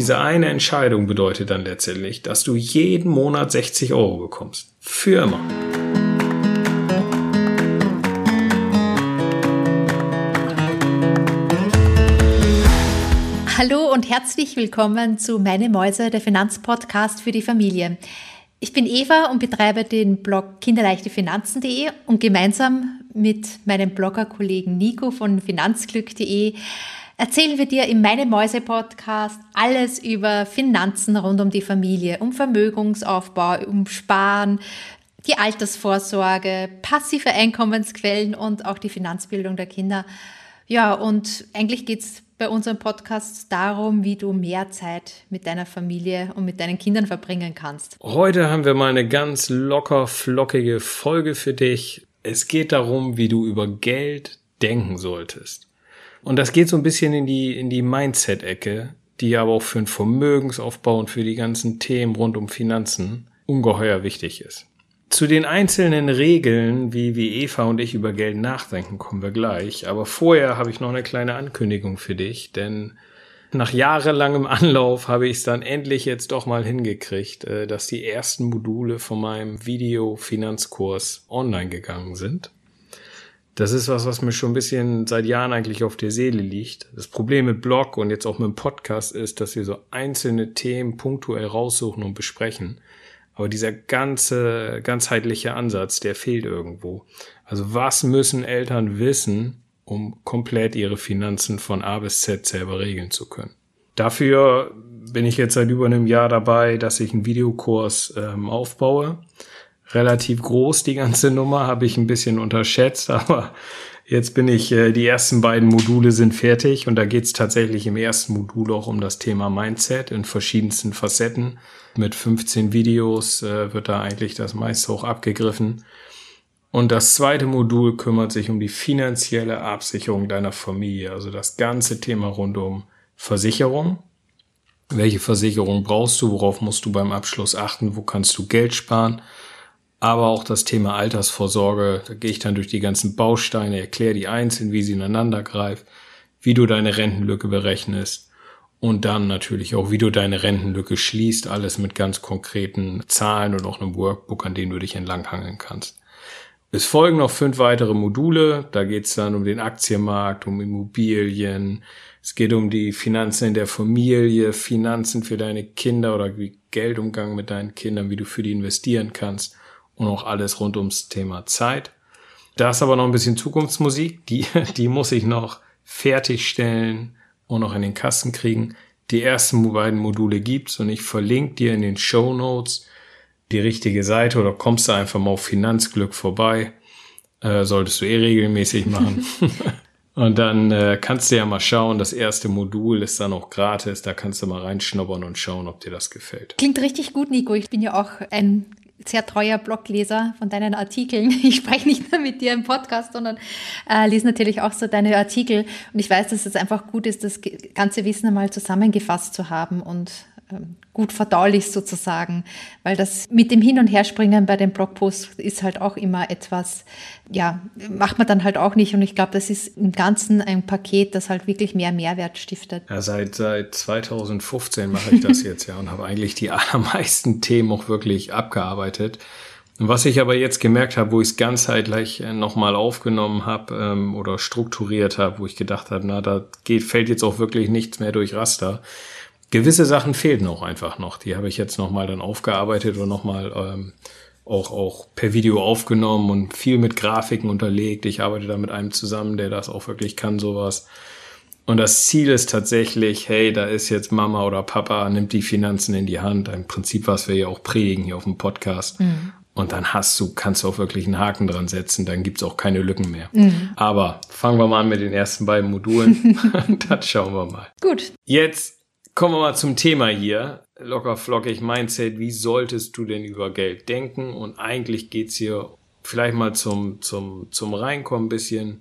diese eine Entscheidung bedeutet dann letztendlich, dass du jeden Monat 60 Euro bekommst. Für immer. Hallo und herzlich willkommen zu Meine Mäuse, der Finanzpodcast für die Familie. Ich bin Eva und betreibe den Blog kinderleichtefinanzen.de und gemeinsam mit meinem Bloggerkollegen Nico von finanzglück.de erzählen wir dir in meinem Mäuse-Podcast alles über Finanzen rund um die Familie, um Vermögensaufbau, um Sparen, die Altersvorsorge, passive Einkommensquellen und auch die Finanzbildung der Kinder. Ja, und eigentlich geht's bei unserem Podcast darum, wie du mehr Zeit mit deiner Familie und mit deinen Kindern verbringen kannst. Heute haben wir mal eine ganz locker, flockige Folge für dich. Es geht darum, wie du über Geld denken solltest. Und das geht so ein bisschen in die, in die Mindset-Ecke, die aber auch für den Vermögensaufbau und für die ganzen Themen rund um Finanzen ungeheuer wichtig ist. Zu den einzelnen Regeln, wie, wie Eva und ich über Geld nachdenken, kommen wir gleich. Aber vorher habe ich noch eine kleine Ankündigung für dich, denn nach jahrelangem Anlauf habe ich es dann endlich jetzt doch mal hingekriegt, äh, dass die ersten Module von meinem Video-Finanzkurs online gegangen sind. Das ist was, was mir schon ein bisschen seit Jahren eigentlich auf der Seele liegt. Das Problem mit Blog und jetzt auch mit dem Podcast ist, dass wir so einzelne Themen punktuell raussuchen und besprechen. Aber dieser ganze, ganzheitliche Ansatz, der fehlt irgendwo. Also was müssen Eltern wissen, um komplett ihre Finanzen von A bis Z selber regeln zu können? Dafür bin ich jetzt seit über einem Jahr dabei, dass ich einen Videokurs ähm, aufbaue relativ groß, die ganze Nummer, habe ich ein bisschen unterschätzt, aber jetzt bin ich, äh, die ersten beiden Module sind fertig und da geht es tatsächlich im ersten Modul auch um das Thema Mindset in verschiedensten Facetten. Mit 15 Videos äh, wird da eigentlich das meiste auch abgegriffen. Und das zweite Modul kümmert sich um die finanzielle Absicherung deiner Familie, also das ganze Thema rund um Versicherung. Welche Versicherung brauchst du? Worauf musst du beim Abschluss achten? Wo kannst du Geld sparen? Aber auch das Thema Altersvorsorge. Da gehe ich dann durch die ganzen Bausteine, erkläre die einzeln, wie sie ineinander greifen, wie du deine Rentenlücke berechnest und dann natürlich auch, wie du deine Rentenlücke schließt, alles mit ganz konkreten Zahlen und auch einem Workbook, an dem du dich entlanghangeln kannst. Es folgen noch fünf weitere Module. Da geht es dann um den Aktienmarkt, um Immobilien. Es geht um die Finanzen in der Familie, Finanzen für deine Kinder oder wie Geldumgang mit deinen Kindern, wie du für die investieren kannst und auch alles rund ums Thema Zeit. Da ist aber noch ein bisschen Zukunftsmusik, die, die muss ich noch fertigstellen und noch in den Kasten kriegen. Die ersten beiden Module gibt's und ich verlinke dir in den Show Notes die richtige Seite oder kommst du einfach mal auf Finanzglück vorbei. Äh, solltest du eh regelmäßig machen. und dann äh, kannst du ja mal schauen, das erste Modul ist dann auch gratis, da kannst du mal reinschnuppern und schauen, ob dir das gefällt. Klingt richtig gut, Nico. Ich bin ja auch ein sehr treuer Blogleser von deinen Artikeln. Ich spreche nicht nur mit dir im Podcast, sondern äh, lese natürlich auch so deine Artikel. Und ich weiß, dass es einfach gut ist, das ganze Wissen einmal zusammengefasst zu haben und gut verdaulich sozusagen, weil das mit dem Hin- und Herspringen bei den Blogposts ist halt auch immer etwas, ja, macht man dann halt auch nicht und ich glaube, das ist im Ganzen ein Paket, das halt wirklich mehr Mehrwert stiftet. Ja, seit, seit 2015 mache ich das jetzt ja und habe eigentlich die allermeisten Themen auch wirklich abgearbeitet. Was ich aber jetzt gemerkt habe, wo ich es ganzheitlich äh, nochmal aufgenommen habe ähm, oder strukturiert habe, wo ich gedacht habe, na, da geht, fällt jetzt auch wirklich nichts mehr durch Raster, gewisse Sachen fehlten auch einfach noch. Die habe ich jetzt nochmal dann aufgearbeitet und nochmal ähm, auch, auch per Video aufgenommen und viel mit Grafiken unterlegt. Ich arbeite da mit einem zusammen, der das auch wirklich kann, sowas. Und das Ziel ist tatsächlich, hey, da ist jetzt Mama oder Papa, nimmt die Finanzen in die Hand. Im Prinzip, was wir ja auch predigen hier auf dem Podcast. Mhm. Und dann hast du, kannst du auch wirklich einen Haken dran setzen, dann gibt's auch keine Lücken mehr. Mhm. Aber fangen wir mal an mit den ersten beiden Modulen. das schauen wir mal. Gut. Jetzt Kommen wir mal zum Thema hier. Locker flockig Mindset. Wie solltest du denn über Geld denken? Und eigentlich geht's hier vielleicht mal zum, zum, zum Reinkommen ein bisschen.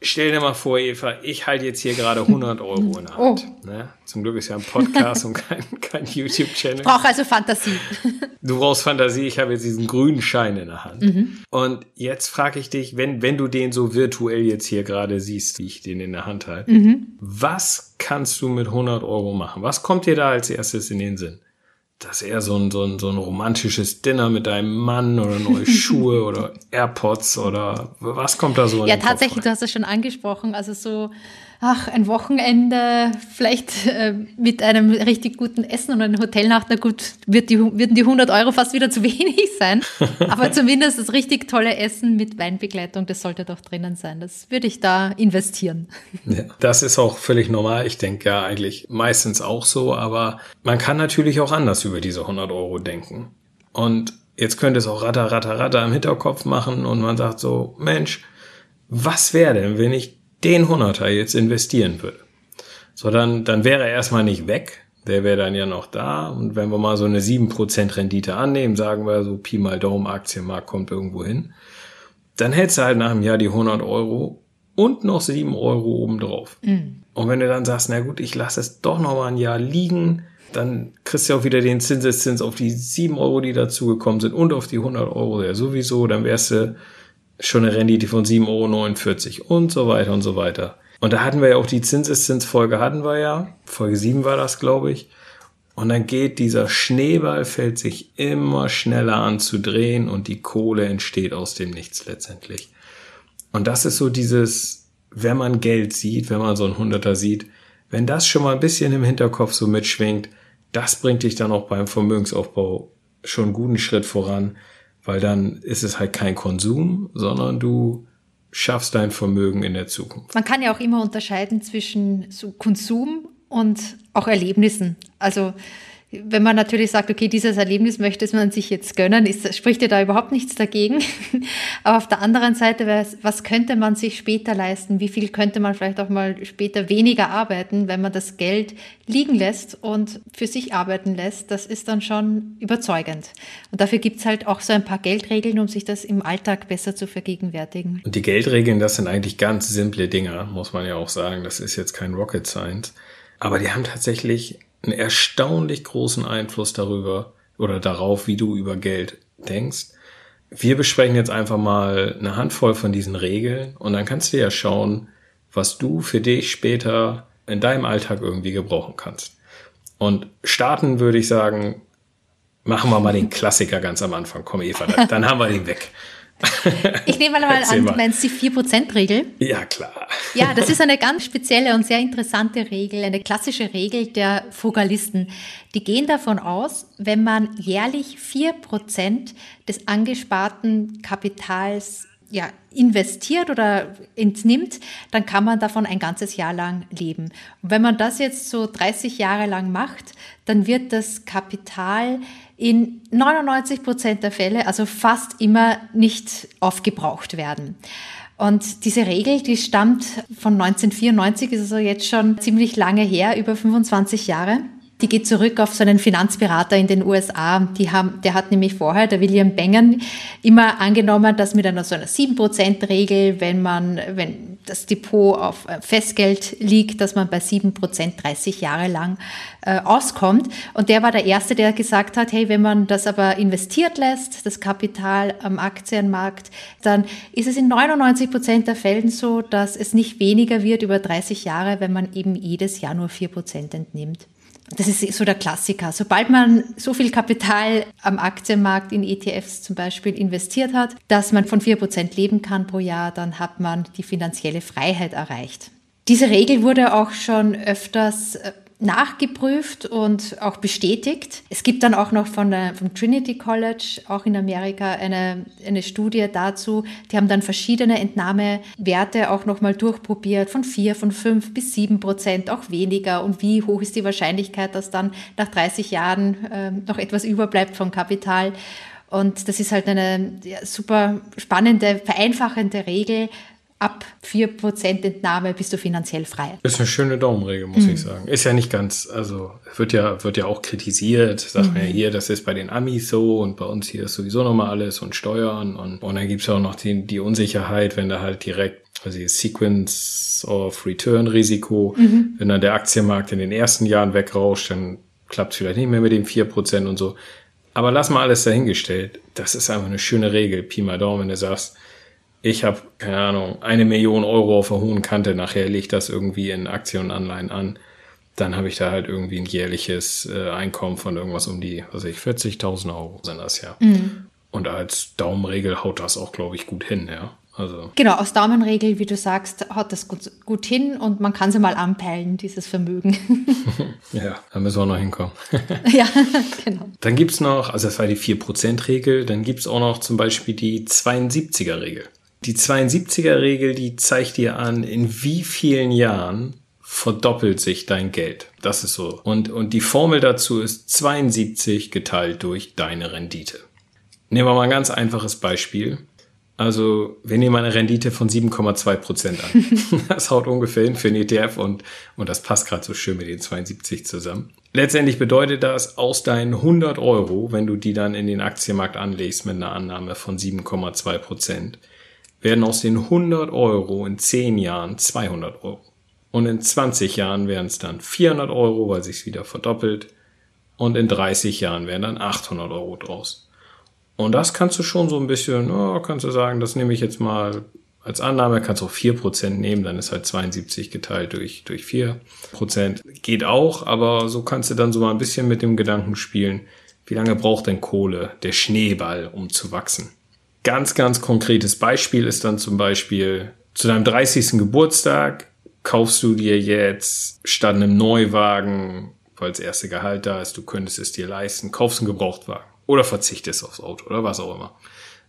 Stell dir mal vor, Eva, ich halte jetzt hier gerade 100 Euro in der Hand. Oh. Ne? Zum Glück ist ja ein Podcast und kein, kein YouTube-Channel. Brauche also Fantasie. Du brauchst Fantasie, ich habe jetzt diesen grünen Schein in der Hand. Mhm. Und jetzt frage ich dich, wenn, wenn du den so virtuell jetzt hier gerade siehst, wie ich den in der Hand halte, mhm. was kannst du mit 100 Euro machen? Was kommt dir da als erstes in den Sinn? Das ist eher so ein, so ein, so ein romantisches Dinner mit deinem Mann oder neue Schuhe oder AirPods oder was kommt da so in Ja, tatsächlich, du hast es schon angesprochen. Also so ach, ein Wochenende vielleicht äh, mit einem richtig guten Essen und einer Hotelnacht, na gut, wird die, würden die 100 Euro fast wieder zu wenig sein. Aber zumindest das richtig tolle Essen mit Weinbegleitung, das sollte doch drinnen sein. Das würde ich da investieren. Ja, das ist auch völlig normal. Ich denke ja eigentlich meistens auch so, aber man kann natürlich auch anders über diese 100 Euro denken. Und jetzt könnte es auch ratter, ratter, ratter im Hinterkopf machen und man sagt so, Mensch, was wäre denn, wenn ich den Hunderter jetzt investieren würde, so dann, dann wäre er erstmal nicht weg. Der wäre dann ja noch da. Und wenn wir mal so eine 7% Rendite annehmen, sagen wir so Pi mal Daumen, Aktienmarkt kommt irgendwo hin, dann hältst du halt nach einem Jahr die 100 Euro und noch 7 Euro obendrauf. Mhm. Und wenn du dann sagst, na gut, ich lasse es doch noch mal ein Jahr liegen, dann kriegst du auch wieder den Zinseszins auf die 7 Euro, die dazugekommen sind und auf die 100 Euro ja sowieso. Dann wärst du schon eine Rendite von 7,49 Euro und so weiter und so weiter. Und da hatten wir ja auch die Zinseszinsfolge hatten wir ja. Folge 7 war das, glaube ich. Und dann geht dieser Schneeball, fällt sich immer schneller an zu drehen und die Kohle entsteht aus dem Nichts letztendlich. Und das ist so dieses, wenn man Geld sieht, wenn man so ein Hunderter sieht, wenn das schon mal ein bisschen im Hinterkopf so mitschwingt, das bringt dich dann auch beim Vermögensaufbau schon einen guten Schritt voran, weil dann ist es halt kein Konsum, sondern du schaffst dein Vermögen in der Zukunft. Man kann ja auch immer unterscheiden zwischen Konsum und auch Erlebnissen. Also wenn man natürlich sagt, okay, dieses Erlebnis möchte man sich jetzt gönnen, ist, spricht ja da überhaupt nichts dagegen. Aber auf der anderen Seite, was könnte man sich später leisten? Wie viel könnte man vielleicht auch mal später weniger arbeiten, wenn man das Geld liegen lässt und für sich arbeiten lässt? Das ist dann schon überzeugend. Und dafür gibt's halt auch so ein paar Geldregeln, um sich das im Alltag besser zu vergegenwärtigen. Und die Geldregeln, das sind eigentlich ganz simple Dinge, muss man ja auch sagen. Das ist jetzt kein Rocket Science. Aber die haben tatsächlich einen erstaunlich großen Einfluss darüber oder darauf, wie du über Geld denkst. Wir besprechen jetzt einfach mal eine Handvoll von diesen Regeln und dann kannst du ja schauen, was du für dich später in deinem Alltag irgendwie gebrauchen kannst. Und starten würde ich sagen, machen wir mal den Klassiker ganz am Anfang. Komm, Eva, dann haben wir den weg. Ich nehme mal an, du meinst die 4%-Regel? Ja, klar. Ja, das ist eine ganz spezielle und sehr interessante Regel, eine klassische Regel der Frugalisten. Die gehen davon aus, wenn man jährlich 4% des angesparten Kapitals ja, investiert oder entnimmt, dann kann man davon ein ganzes Jahr lang leben. Und wenn man das jetzt so 30 Jahre lang macht, dann wird das Kapital in 99 Prozent der Fälle, also fast immer nicht aufgebraucht werden. Und diese Regel, die stammt von 1994, ist also jetzt schon ziemlich lange her, über 25 Jahre. Die geht zurück auf so einen Finanzberater in den USA. Die haben, der hat nämlich vorher, der William Bengen, immer angenommen, dass mit einer so einer 7%-Regel, wenn man, wenn das Depot auf äh, Festgeld liegt, dass man bei 7% 30 Jahre lang äh, auskommt. Und der war der Erste, der gesagt hat, hey, wenn man das aber investiert lässt, das Kapital am Aktienmarkt, dann ist es in 99% der Fällen so, dass es nicht weniger wird über 30 Jahre, wenn man eben jedes Jahr nur 4% entnimmt. Das ist so der Klassiker. Sobald man so viel Kapital am Aktienmarkt in ETFs zum Beispiel investiert hat, dass man von 4% leben kann pro Jahr, dann hat man die finanzielle Freiheit erreicht. Diese Regel wurde auch schon öfters äh, nachgeprüft und auch bestätigt. Es gibt dann auch noch von der, vom Trinity College, auch in Amerika, eine, eine Studie dazu. Die haben dann verschiedene Entnahmewerte auch nochmal durchprobiert, von vier, von fünf bis sieben Prozent, auch weniger. Und wie hoch ist die Wahrscheinlichkeit, dass dann nach 30 Jahren äh, noch etwas überbleibt vom Kapital? Und das ist halt eine ja, super spannende, vereinfachende Regel, ab 4% Entnahme bist du finanziell frei. Ist eine schöne Daumenregel, muss mhm. ich sagen. Ist ja nicht ganz, also wird ja, wird ja auch kritisiert. Sagt mhm. man ja hier, das ist bei den Amis so und bei uns hier ist sowieso nochmal alles und Steuern und, und dann gibt's ja auch noch die, die Unsicherheit, wenn da halt direkt also Sequence of Return Risiko, mhm. wenn dann der Aktienmarkt in den ersten Jahren wegrauscht, dann klappt vielleicht nicht mehr mit den vier Prozent und so. Aber lass mal alles dahingestellt. Das ist einfach eine schöne Regel. Pi mal Daumen, wenn du sagst, ich habe, keine Ahnung, eine Million Euro auf der hohen Kante, nachher lege ich das irgendwie in Aktien und Anleihen an, dann habe ich da halt irgendwie ein jährliches äh, Einkommen von irgendwas um die, was weiß ich, 40.000 Euro sind das ja. Mhm. Und als Daumenregel haut das auch, glaube ich, gut hin, ja. Also. Genau, aus Daumenregel, wie du sagst, haut das gut, gut hin und man kann sie mal anpeilen, dieses Vermögen. ja, da müssen wir noch hinkommen. ja, genau. Dann gibt es noch, also das war die 4%-Regel, dann gibt es auch noch zum Beispiel die 72er-Regel. Die 72er-Regel, die zeigt dir an, in wie vielen Jahren verdoppelt sich dein Geld. Das ist so. Und, und die Formel dazu ist 72 geteilt durch deine Rendite. Nehmen wir mal ein ganz einfaches Beispiel. Also wir nehmen eine Rendite von 7,2 Prozent an. das haut ungefähr hin für einen ETF und, und das passt gerade so schön mit den 72 zusammen. Letztendlich bedeutet das, aus deinen 100 Euro, wenn du die dann in den Aktienmarkt anlegst mit einer Annahme von 7,2 Prozent, werden aus den 100 Euro in 10 Jahren 200 Euro. Und in 20 Jahren wären es dann 400 Euro, weil sich wieder verdoppelt. Und in 30 Jahren wären dann 800 Euro draus. Und das kannst du schon so ein bisschen, oh, kannst du sagen, das nehme ich jetzt mal als Annahme, kannst du auch 4% nehmen, dann ist halt 72 geteilt durch, durch 4%. Geht auch, aber so kannst du dann so mal ein bisschen mit dem Gedanken spielen, wie lange braucht denn Kohle, der Schneeball, um zu wachsen? Ganz, ganz konkretes Beispiel ist dann zum Beispiel zu deinem 30. Geburtstag kaufst du dir jetzt statt einem Neuwagen, weil das erste Gehalt da ist, du könntest es dir leisten, kaufst einen Gebrauchtwagen oder verzichtest aufs Auto oder was auch immer.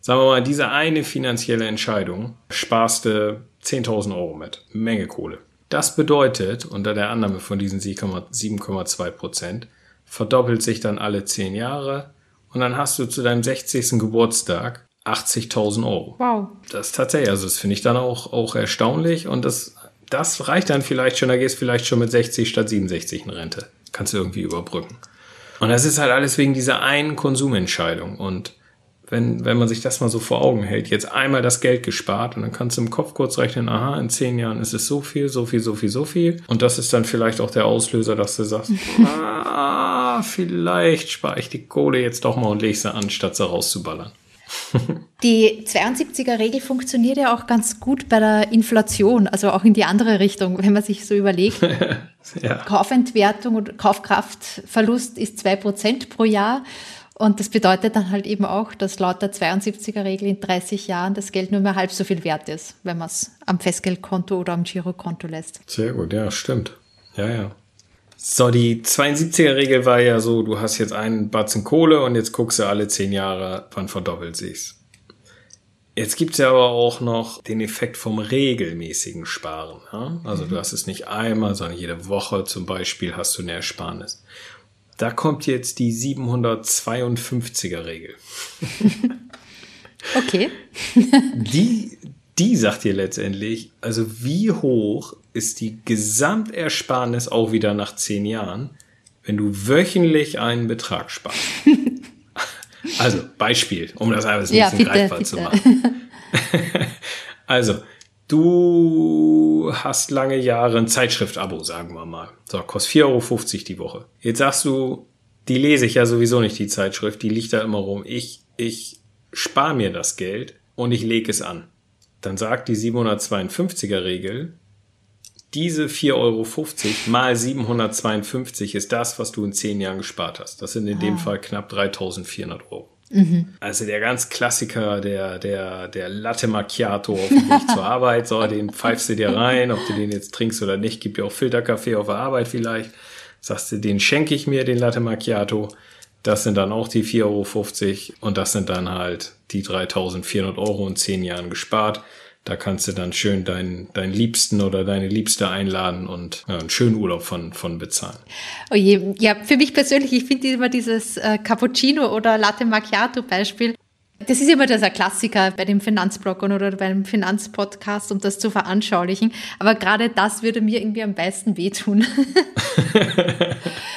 Sagen wir mal, diese eine finanzielle Entscheidung sparst du 10.000 Euro mit. Menge Kohle. Das bedeutet, unter der Annahme von diesen 7,2 Prozent, verdoppelt sich dann alle 10 Jahre und dann hast du zu deinem 60. Geburtstag 80.000 Euro. Wow. Das ist tatsächlich, also das finde ich dann auch, auch erstaunlich und das, das reicht dann vielleicht schon, da gehst du vielleicht schon mit 60 statt 67 in Rente. Kannst du irgendwie überbrücken. Und das ist halt alles wegen dieser einen Konsumentscheidung. Und wenn, wenn man sich das mal so vor Augen hält, jetzt einmal das Geld gespart und dann kannst du im Kopf kurz rechnen, aha, in zehn Jahren ist es so viel, so viel, so viel, so viel. Und das ist dann vielleicht auch der Auslöser, dass du sagst, ah, vielleicht spare ich die Kohle jetzt doch mal und lege sie an, statt sie rauszuballern. Die 72er-Regel funktioniert ja auch ganz gut bei der Inflation, also auch in die andere Richtung, wenn man sich so überlegt. ja. Kaufentwertung und Kaufkraftverlust ist 2% pro Jahr. Und das bedeutet dann halt eben auch, dass laut der 72er-Regel in 30 Jahren das Geld nur mehr halb so viel wert ist, wenn man es am Festgeldkonto oder am Girokonto lässt. Sehr gut, ja, stimmt. Ja, ja. So, die 72er-Regel war ja so, du hast jetzt einen Batzen Kohle und jetzt guckst du alle zehn Jahre, wann verdoppelt sich's. Jetzt gibt's ja aber auch noch den Effekt vom regelmäßigen Sparen. Ja? Also mhm. du hast es nicht einmal, sondern jede Woche zum Beispiel hast du eine Ersparnis. Da kommt jetzt die 752er-Regel. okay. die, die sagt dir letztendlich, also wie hoch ist die Gesamtersparnis auch wieder nach zehn Jahren, wenn du wöchentlich einen Betrag sparst. also Beispiel, um das alles ein ja, bisschen bitte, greifbar bitte. zu machen. also, du hast lange Jahre ein Zeitschrift-Abo, sagen wir mal. So, kostet 4,50 Euro die Woche. Jetzt sagst du, die lese ich ja sowieso nicht, die Zeitschrift, die liegt da immer rum. Ich, ich spare mir das Geld und ich lege es an dann sagt die 752er Regel, diese 4,50 Euro mal 752 ist das, was du in 10 Jahren gespart hast. Das sind in ah. dem Fall knapp 3400 Euro. Mhm. Also der ganz Klassiker, der, der, der Latte Macchiato auf dem Weg zur Arbeit, so, den pfeifst du dir rein, ob du den jetzt trinkst oder nicht, gibt ja auch Filterkaffee auf der Arbeit vielleicht. Sagst du, den schenke ich mir, den Latte Macchiato. Das sind dann auch die 4,50 Euro und das sind dann halt die 3400 Euro in zehn Jahren gespart. Da kannst du dann schön deinen, deinen Liebsten oder deine Liebste einladen und ja, einen schönen Urlaub von, von bezahlen. Oh je, ja, für mich persönlich, ich finde immer dieses äh, Cappuccino oder Latte Macchiato Beispiel Das ist immer dieser Klassiker bei den Finanzbloggern oder beim Finanzpodcast, um das zu veranschaulichen. Aber gerade das würde mir irgendwie am meisten wehtun.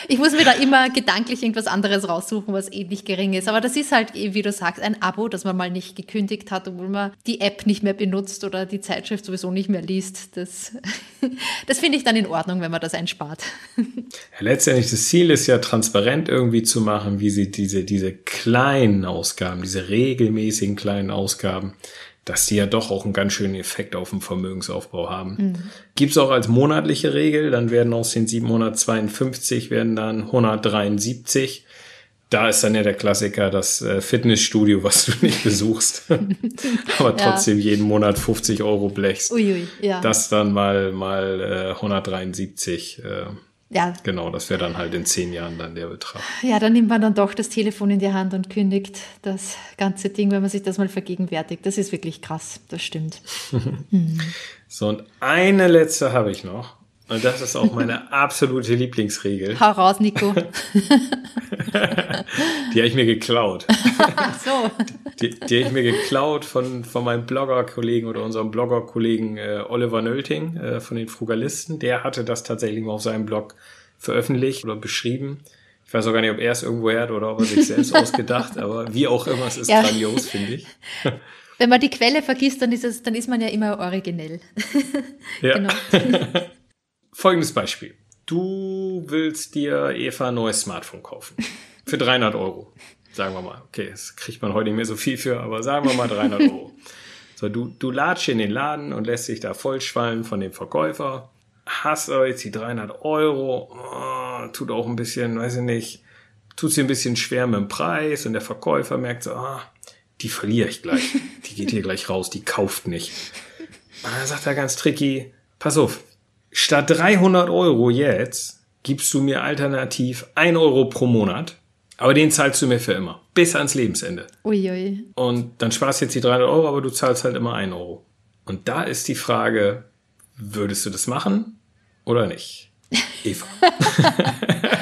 ich muss mir da immer gedanklich irgendwas anderes raussuchen, was ähnlich gering ist. Aber das ist halt, wie du sagst, ein Abo, das man mal nicht gekündigt hat, obwohl man die App nicht mehr benutzt oder die Zeitschrift sowieso nicht mehr liest. Das, das finde ich dann in Ordnung, wenn man das einspart. Letztendlich das Ziel ist ja transparent irgendwie zu machen, wie sie diese, diese kleinen Ausgaben, diese regelmäßigen kleinen Ausgaben, dass die ja doch auch einen ganz schönen Effekt auf den Vermögensaufbau haben. Mhm. Gibt es auch als monatliche Regel, dann werden aus den 752 werden dann 173. Da ist dann ja der Klassiker, das äh, Fitnessstudio, was du nicht besuchst, aber trotzdem ja. jeden Monat 50 Euro blechst. Uiui, ja. Das dann mal, mal äh, 173. Äh, ja. Genau, das wäre dann halt in zehn Jahren dann der Betrag. Ja, dann nimmt man dann doch das Telefon in die Hand und kündigt das ganze Ding, wenn man sich das mal vergegenwärtigt. Das ist wirklich krass, das stimmt. hm. So, und eine letzte habe ich noch. Und das ist auch meine absolute Lieblingsregel. Hau raus, Nico. die habe ich mir geklaut. Ach so. Die, die habe ich mir geklaut von, von meinem Blogger-Kollegen oder unserem Blogger-Kollegen äh, Oliver Nölting äh, von den Frugalisten. Der hatte das tatsächlich mal auf seinem Blog veröffentlicht oder beschrieben. Ich weiß auch gar nicht, ob er es irgendwo hat oder ob er sich selbst ausgedacht, aber wie auch immer, es ist ja. grandios, finde ich. Wenn man die Quelle vergisst, dann ist, es, dann ist man ja immer originell. Ja. genau. Folgendes Beispiel. Du willst dir Eva ein neues Smartphone kaufen. Für 300 Euro. Sagen wir mal. Okay, das kriegt man heute nicht mehr so viel für, aber sagen wir mal 300 Euro. So, du, du latsch in den Laden und lässt dich da vollschwallen von dem Verkäufer. Hast aber jetzt die 300 Euro. Oh, tut auch ein bisschen, weiß ich nicht, tut sie ein bisschen schwer mit dem Preis und der Verkäufer merkt so, ah, die verliere ich gleich. Die geht hier gleich raus, die kauft nicht. Und dann sagt er ganz tricky, pass auf, statt 300 Euro jetzt gibst du mir alternativ 1 Euro pro Monat, aber den zahlst du mir für immer, bis ans Lebensende. Uiui. Und dann sparst du jetzt die 300 Euro, aber du zahlst halt immer 1 Euro. Und da ist die Frage, würdest du das machen oder nicht? Eva.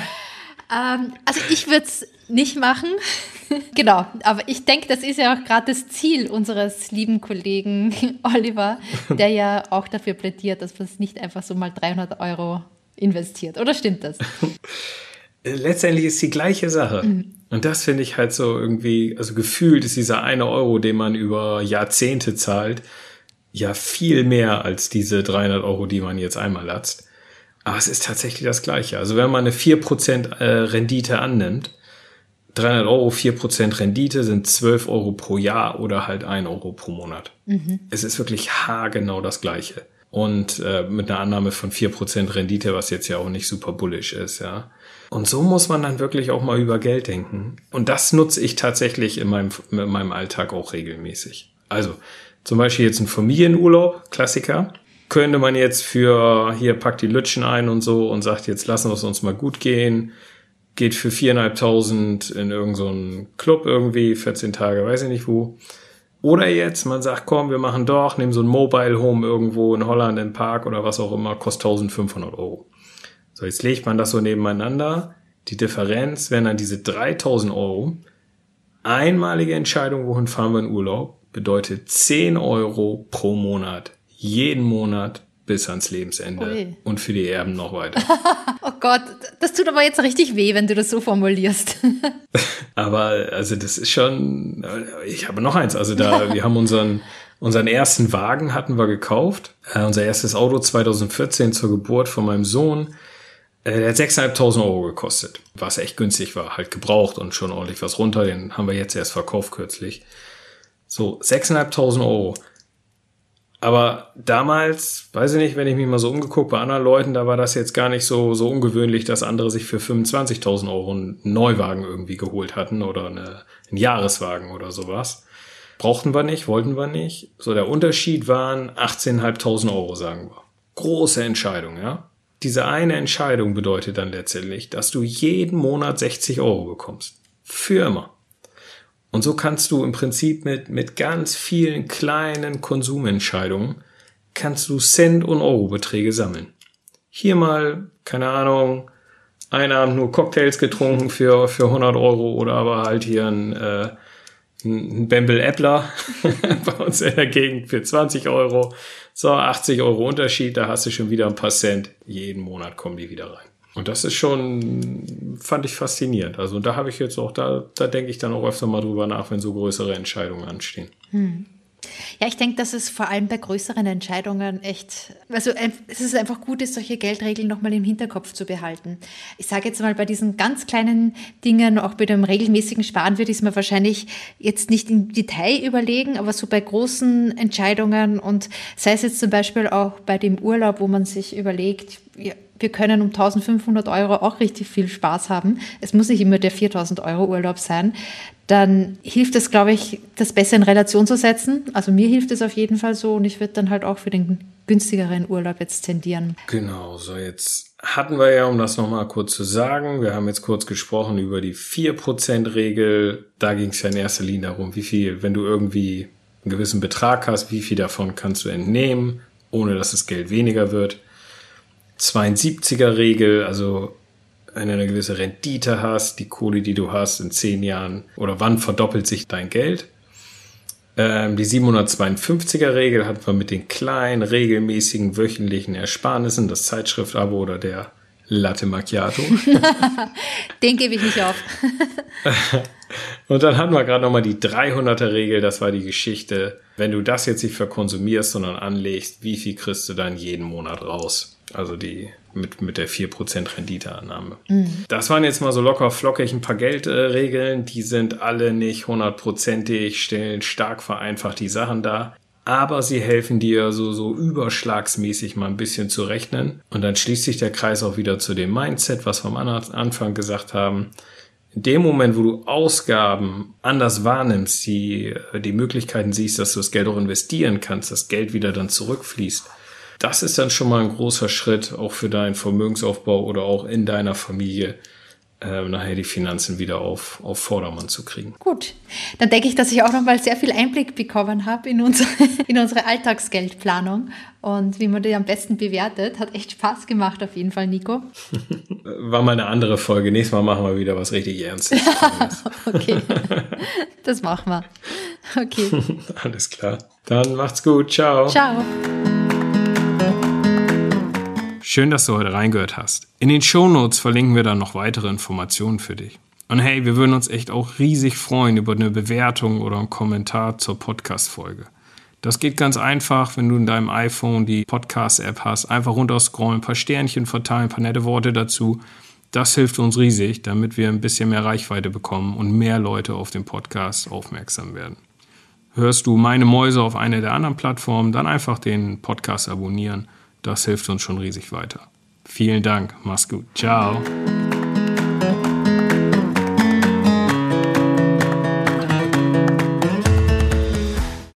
ähm, also ich würde es nicht machen. genau, aber ich denke, das ist ja auch gerade das Ziel unseres lieben Kollegen Oliver, der ja auch dafür plädiert, dass man es nicht einfach so mal 300 Euro investiert. Oder stimmt das? Letztendlich ist die gleiche Sache. Mhm. Und das finde ich halt so irgendwie, also gefühlt ist dieser eine Euro, den man über Jahrzehnte zahlt, ja viel mehr als diese 300 Euro, die man jetzt einmal latzt. Aber es ist tatsächlich das Gleiche. Also wenn man eine 4% äh, Rendite annimmt, 300 Euro, 4% Rendite sind 12 Euro pro Jahr oder halt 1 Euro pro Monat. Mhm. Es ist wirklich haargenau das Gleiche. Und äh, mit einer Annahme von 4% Rendite, was jetzt ja auch nicht super bullish ist, ja. Und so muss man dann wirklich auch mal über Geld denken. Und das nutze ich tatsächlich in meinem, in meinem Alltag auch regelmäßig. Also zum Beispiel jetzt ein Familienurlaub, Klassiker. Könnte man jetzt für, hier packt die Lütschen ein und so und sagt, jetzt lassen wir es uns mal gut gehen geht für viereinhalbtausend in irgendeinen so Club irgendwie, 14 Tage, weiß ich nicht wo. Oder jetzt, man sagt, komm, wir machen doch, nehmen so ein Mobile Home irgendwo in Holland im Park oder was auch immer, kostet 1500 Euro. So, jetzt legt man das so nebeneinander. Die Differenz wären dann diese 3000 Euro. Einmalige Entscheidung, wohin fahren wir in Urlaub, bedeutet 10 Euro pro Monat. Jeden Monat bis ans Lebensende Ui. und für die Erben noch weiter. oh Gott, das tut aber jetzt richtig weh, wenn du das so formulierst. aber also das ist schon, ich habe noch eins, also da, wir haben unseren, unseren ersten Wagen hatten wir gekauft, äh, unser erstes Auto 2014 zur Geburt von meinem Sohn. Äh, der hat 6.500 Euro gekostet, was echt günstig war, halt gebraucht und schon ordentlich was runter. Den haben wir jetzt erst verkauft kürzlich. So, 6.500 Euro. Aber damals, weiß ich nicht, wenn ich mich mal so umgeguckt bei anderen Leuten, da war das jetzt gar nicht so, so ungewöhnlich, dass andere sich für 25.000 Euro einen Neuwagen irgendwie geholt hatten oder eine, einen Jahreswagen oder sowas. Brauchten wir nicht, wollten wir nicht. So, der Unterschied waren 18.500 Euro, sagen wir. Große Entscheidung, ja. Diese eine Entscheidung bedeutet dann letztendlich, dass du jeden Monat 60 Euro bekommst. Für immer. Und so kannst du im Prinzip mit, mit ganz vielen kleinen Konsumentscheidungen kannst du Cent- und Euro-Beträge sammeln. Hier mal, keine Ahnung, ein Abend nur Cocktails getrunken für, für 100 Euro oder aber halt hier ein, äh, ein Bembel Äppler bei uns in der Gegend für 20 Euro. So, 80 Euro Unterschied, da hast du schon wieder ein paar Cent. Jeden Monat kommen die wieder rein. Und das ist schon, fand ich faszinierend. Also da habe ich jetzt auch, da, da denke ich dann auch öfter mal drüber nach, wenn so größere Entscheidungen anstehen. Hm. Ja, ich denke, dass es vor allem bei größeren Entscheidungen echt, also es ist einfach gut ist, solche Geldregeln nochmal im Hinterkopf zu behalten. Ich sage jetzt mal, bei diesen ganz kleinen Dingen, auch bei dem regelmäßigen Sparen, würde ich es mir wahrscheinlich jetzt nicht im Detail überlegen, aber so bei großen Entscheidungen und sei es jetzt zum Beispiel auch bei dem Urlaub, wo man sich überlegt, ja, wir können um 1500 Euro auch richtig viel Spaß haben. Es muss nicht immer der 4000 Euro Urlaub sein. Dann hilft es, glaube ich, das besser in Relation zu setzen. Also mir hilft es auf jeden Fall so und ich würde dann halt auch für den günstigeren Urlaub jetzt tendieren. Genau, so jetzt hatten wir ja, um das nochmal kurz zu sagen, wir haben jetzt kurz gesprochen über die 4%-Regel. Da ging es ja in erster Linie darum, wie viel, wenn du irgendwie einen gewissen Betrag hast, wie viel davon kannst du entnehmen, ohne dass das Geld weniger wird. 72er Regel, also wenn du eine gewisse Rendite hast, die Kohle, die du hast in zehn Jahren oder wann verdoppelt sich dein Geld. Ähm, die 752er Regel hat man mit den kleinen, regelmäßigen, wöchentlichen Ersparnissen, das Zeitschriftabo oder der Latte Macchiato. den gebe ich nicht auf. Und dann hatten wir gerade nochmal die 300er Regel, das war die Geschichte, wenn du das jetzt nicht verkonsumierst, sondern anlegst, wie viel kriegst du dann jeden Monat raus? Also die mit, mit der 4% Renditeannahme. Mhm. Das waren jetzt mal so locker flockig ein paar Geldregeln. die sind alle nicht hundertprozentig, stellen stark vereinfacht die Sachen dar. Aber sie helfen dir so, so überschlagsmäßig mal ein bisschen zu rechnen. Und dann schließt sich der Kreis auch wieder zu dem Mindset, was wir am Anfang gesagt haben. In dem Moment, wo du Ausgaben anders wahrnimmst, die, die Möglichkeiten siehst, dass du das Geld auch investieren kannst, das Geld wieder dann zurückfließt, das ist dann schon mal ein großer Schritt auch für deinen Vermögensaufbau oder auch in deiner Familie, äh, nachher die Finanzen wieder auf, auf Vordermann zu kriegen. Gut, dann denke ich, dass ich auch noch mal sehr viel Einblick bekommen habe in unsere, in unsere Alltagsgeldplanung und wie man die am besten bewertet. Hat echt Spaß gemacht auf jeden Fall, Nico. War mal eine andere Folge. Nächstes Mal machen wir wieder was richtig Ernstes. okay, das machen wir. Okay. Alles klar. Dann macht's gut. Ciao. Ciao. Schön, dass du heute reingehört hast. In den Shownotes verlinken wir dann noch weitere Informationen für dich. Und hey, wir würden uns echt auch riesig freuen über eine Bewertung oder einen Kommentar zur Podcast-Folge. Das geht ganz einfach, wenn du in deinem iPhone die Podcast-App hast. Einfach runterscrollen, ein paar Sternchen verteilen, ein paar nette Worte dazu. Das hilft uns riesig, damit wir ein bisschen mehr Reichweite bekommen und mehr Leute auf den Podcast aufmerksam werden. Hörst du meine Mäuse auf einer der anderen Plattformen, dann einfach den Podcast abonnieren das hilft uns schon riesig weiter. Vielen Dank. Mach's gut. Ciao.